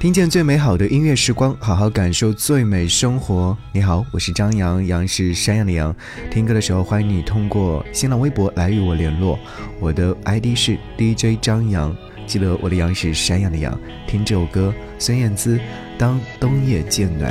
听见最美好的音乐时光，好好感受最美生活。你好，我是张扬，杨是山羊的羊。听歌的时候，欢迎你通过新浪微博来与我联络，我的 ID 是 DJ 张扬。记得我的羊是山羊的羊。听这首歌，孙燕姿《当冬夜渐暖》。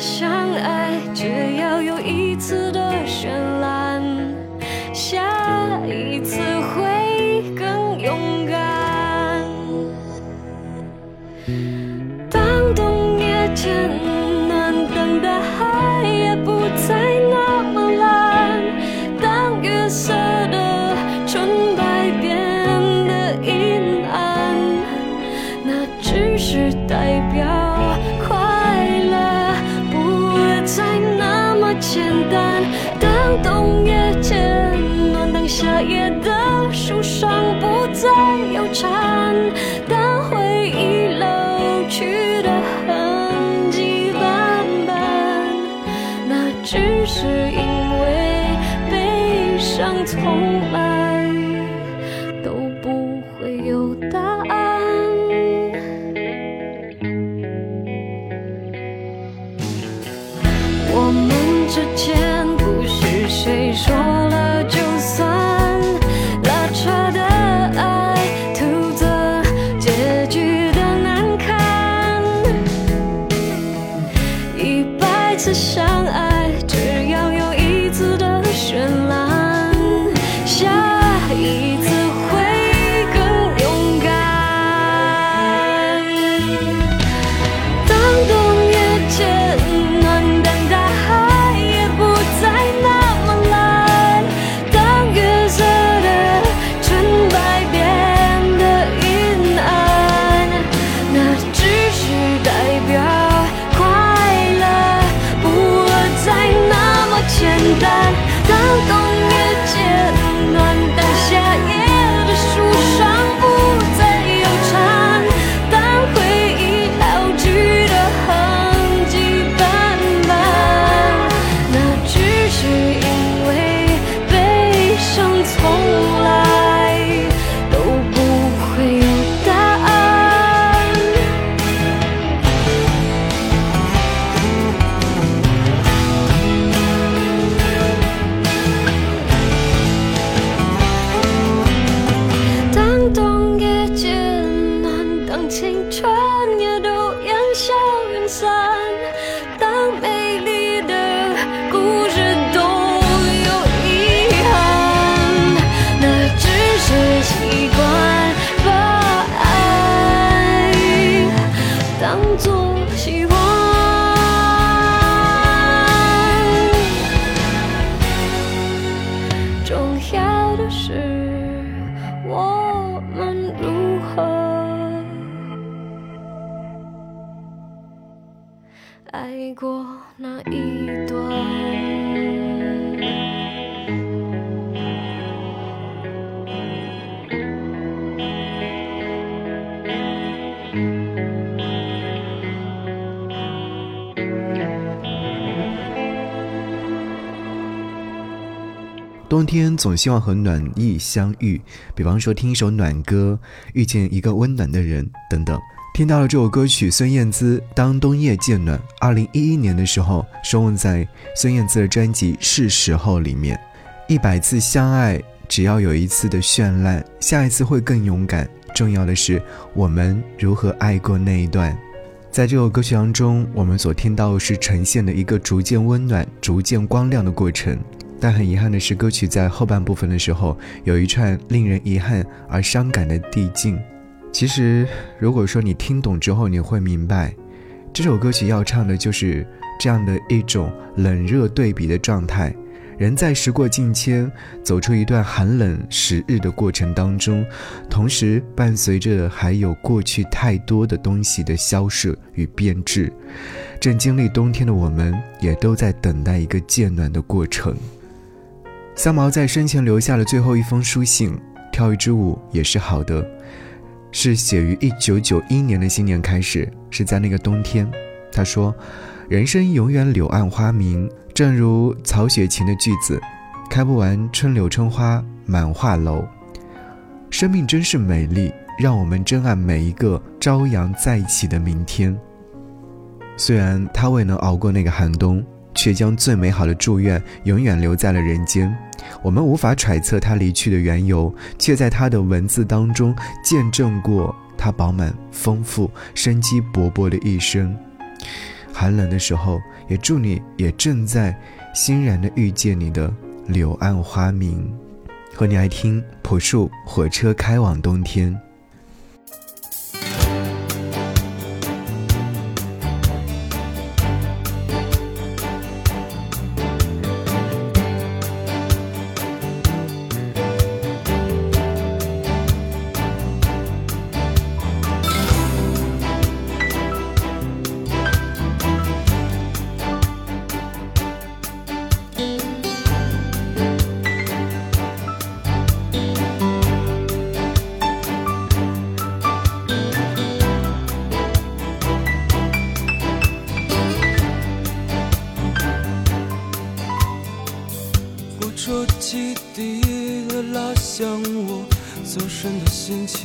相爱，只要有一次的绚烂，下一次会更勇敢。青春也都烟消云散，冬天总希望和暖意相遇，比方说听一首暖歌，遇见一个温暖的人等等。听到了这首歌曲，孙燕姿《当冬夜渐暖》，二零一一年的时候收录在孙燕姿的专辑《是时候》里面。一百次相爱，只要有一次的绚烂，下一次会更勇敢。重要的是，我们如何爱过那一段。在这首歌曲当中，我们所听到的是呈现的一个逐渐温暖、逐渐光亮的过程。但很遗憾的是，歌曲在后半部分的时候有一串令人遗憾而伤感的递进。其实，如果说你听懂之后，你会明白，这首歌曲要唱的就是这样的一种冷热对比的状态。人在时过境迁，走出一段寒冷时日的过程当中，同时伴随着还有过去太多的东西的消逝与变质。正经历冬天的我们，也都在等待一个渐暖的过程。三毛在生前留下了最后一封书信，跳一支舞也是好的，是写于一九九一年的新年开始，是在那个冬天。他说：“人生永远柳暗花明。”正如曹雪芹的句子：“开不完春柳春花满画楼。”生命真是美丽，让我们珍爱每一个朝阳再起的明天。虽然他未能熬过那个寒冬，却将最美好的祝愿永远留在了人间。我们无法揣测他离去的缘由，却在他的文字当中见证过他饱满、丰富、生机勃勃的一生。寒冷的时候，也祝你也正在欣然的遇见你的柳暗花明，和你爱听朴树火车开往冬天。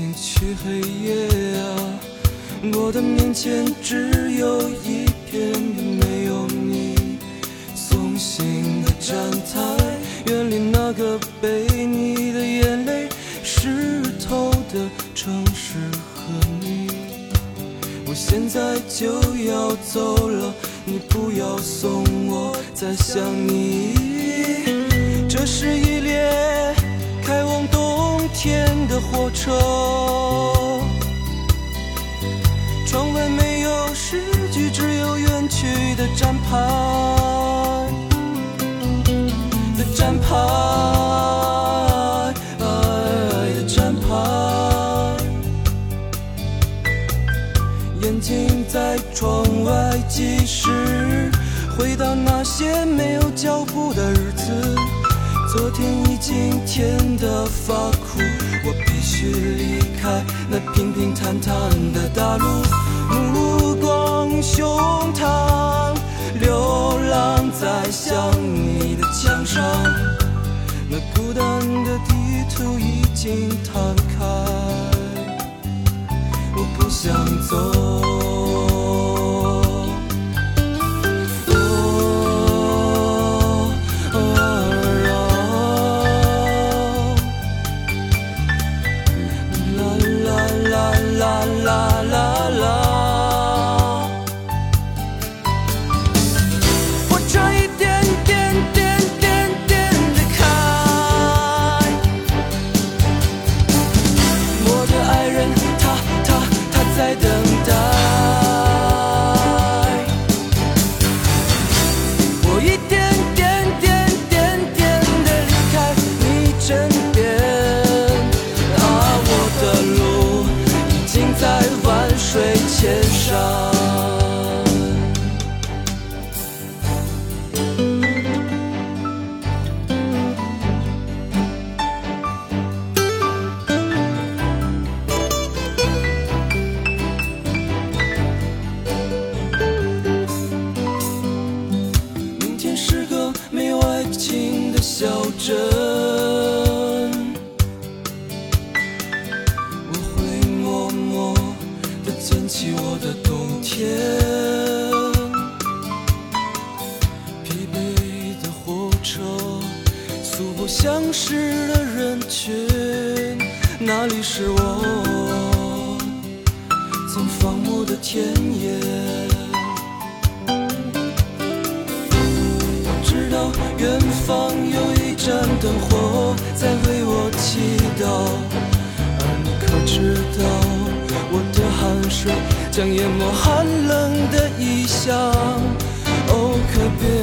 的心情去黑夜啊！我的面前只有一片没有你送行的站台，远离那个被你的眼泪湿透的城市和你。我现在就要走了，你不要送我，再想你。这是一列天的火车，窗外没有诗句，只有远去的站牌的站牌的站牌，眼睛在窗外计时，回到那些没有脚步的。昨天已经甜得发苦，我必须离开。那平平坦坦的大路，目光胸膛，流浪在想你的墙上，那孤单的地图已经摊开，我不想走。那盏灯火在为我祈祷，而你可知道，我的汗水将淹没寒冷的异乡。哦，可别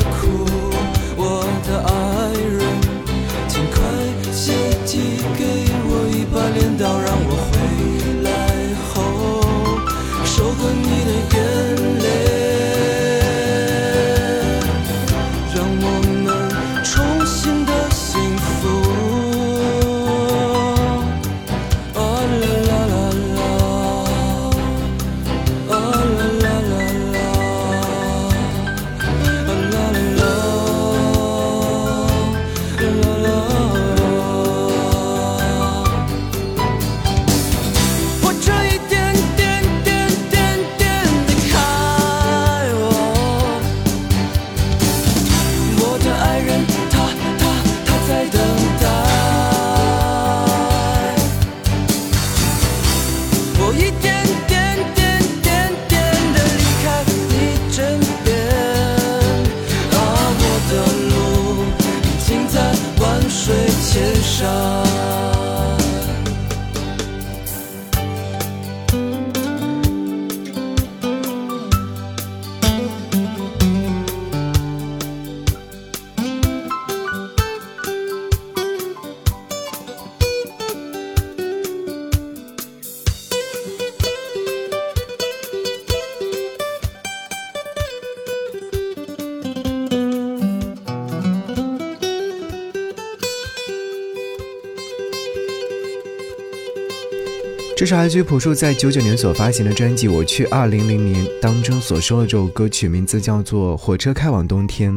这是来自于朴树在九九年所发行的专辑《我去二零零年》当中所收的这首歌曲，名字叫做《火车开往冬天》。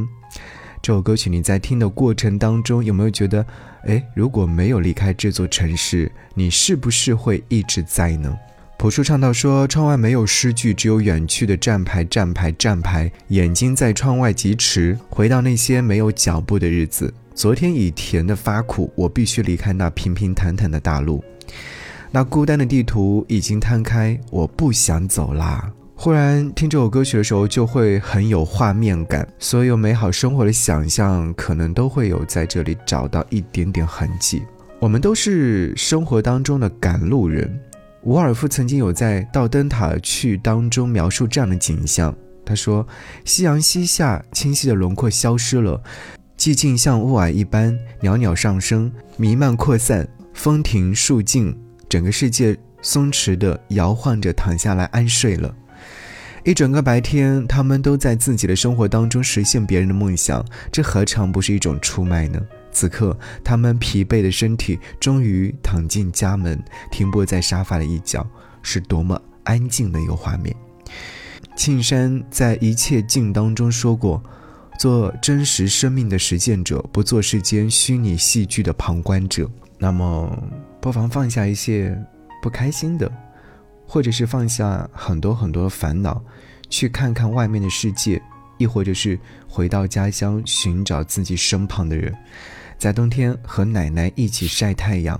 这首歌曲你在听的过程当中，有没有觉得，哎，如果没有离开这座城市，你是不是会一直在呢？朴树唱到说：“窗外没有诗句，只有远去的站牌，站牌，站牌。眼睛在窗外疾驰，回到那些没有脚步的日子。昨天已甜的发苦，我必须离开那平平坦坦的大路。那孤单的地图已经摊开，我不想走啦。”忽然听这首歌曲的时候，就会很有画面感，所有美好生活的想象，可能都会有在这里找到一点点痕迹。我们都是生活当中的赶路人。伍尔夫曾经有在《到灯塔去》当中描述这样的景象，他说：“夕阳西下，清晰的轮廓消失了，寂静像雾霭一般，袅袅上升，弥漫扩散，风停树静，整个世界松弛地摇晃着，躺下来安睡了。”一整个白天，他们都在自己的生活当中实现别人的梦想，这何尝不是一种出卖呢？此刻，他们疲惫的身体终于躺进家门，停泊在沙发的一角，是多么安静的一个画面。庆山在《一切静》当中说过：“做真实生命的实践者，不做世间虚拟戏剧的旁观者。”那么，不妨放下一些不开心的。或者是放下很多很多烦恼，去看看外面的世界，亦或者是回到家乡寻找自己身旁的人，在冬天和奶奶一起晒太阳。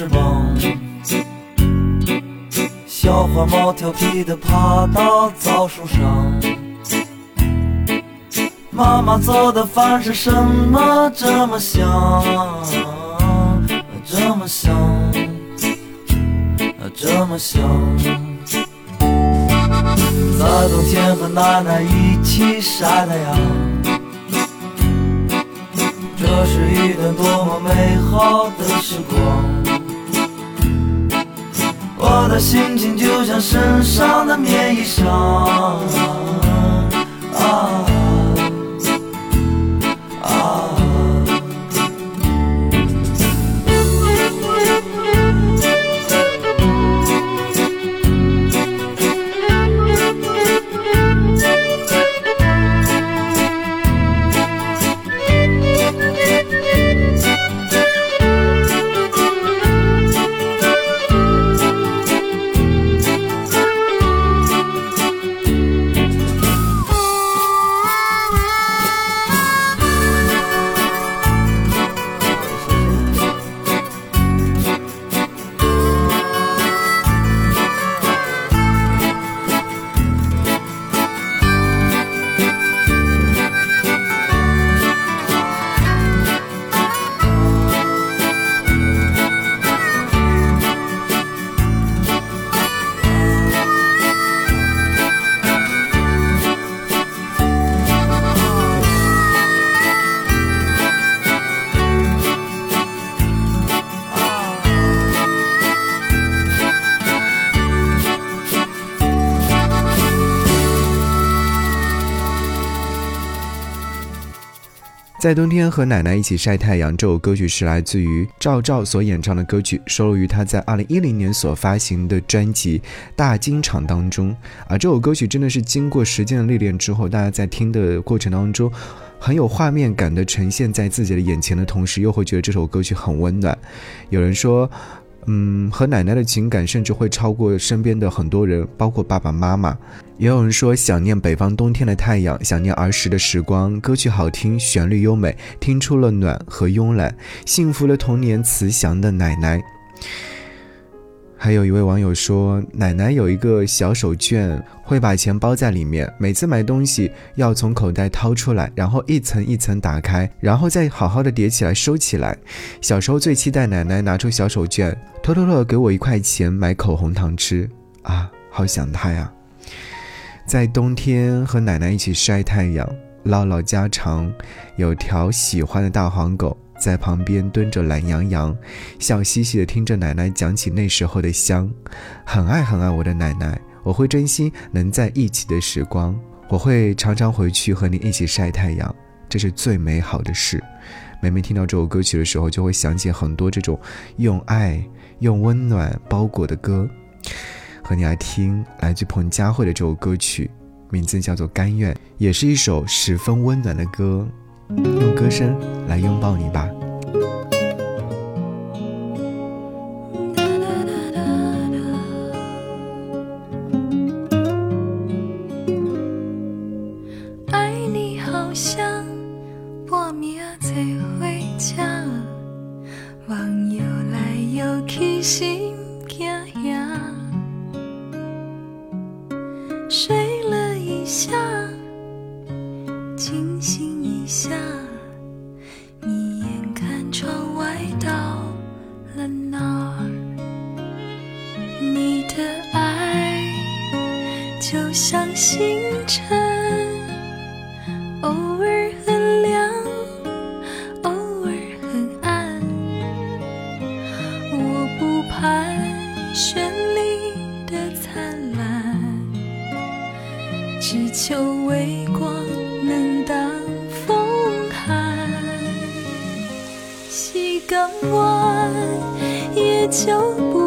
翅膀。小花猫调皮地爬到枣树上。妈妈做的饭是什么这么香？这么香，这么香。在冬天和奶奶一起晒太阳，这是一段多么美好的时光。我的心情就像身上的棉衣裳。啊！在冬天和奶奶一起晒太阳，这首歌曲是来自于赵照所演唱的歌曲，收录于他在二零一零年所发行的专辑《大金场》当中。啊这首歌曲真的是经过时间的历练之后，大家在听的过程当中，很有画面感的呈现在自己的眼前的同时，又会觉得这首歌曲很温暖。有人说。嗯，和奶奶的情感甚至会超过身边的很多人，包括爸爸妈妈。也有人说想念北方冬天的太阳，想念儿时的时光。歌曲好听，旋律优美，听出了暖和慵懒，幸福的童年慈祥的奶奶。还有一位网友说，奶奶有一个小手绢，会把钱包在里面，每次买东西要从口袋掏出来，然后一层一层打开，然后再好好的叠起来收起来。小时候最期待奶奶拿出小手绢，偷偷的给我一块钱买口红糖吃 啊，好想她呀！在冬天和奶奶一起晒太阳，唠唠家常，有条喜欢的大黄狗。在旁边蹲着懒洋洋，笑嘻嘻的听着奶奶讲起那时候的香，很爱很爱我的奶奶，我会珍惜能在一起的时光，我会常常回去和你一起晒太阳，这是最美好的事。每每听到这首歌曲的时候，就会想起很多这种用爱、用温暖包裹的歌。和你来听来自彭佳慧的这首歌曲，名字叫做《甘愿》，也是一首十分温暖的歌。用歌声来拥抱你吧。爱你好像破灭才回家，网游来游去心西港湾也就不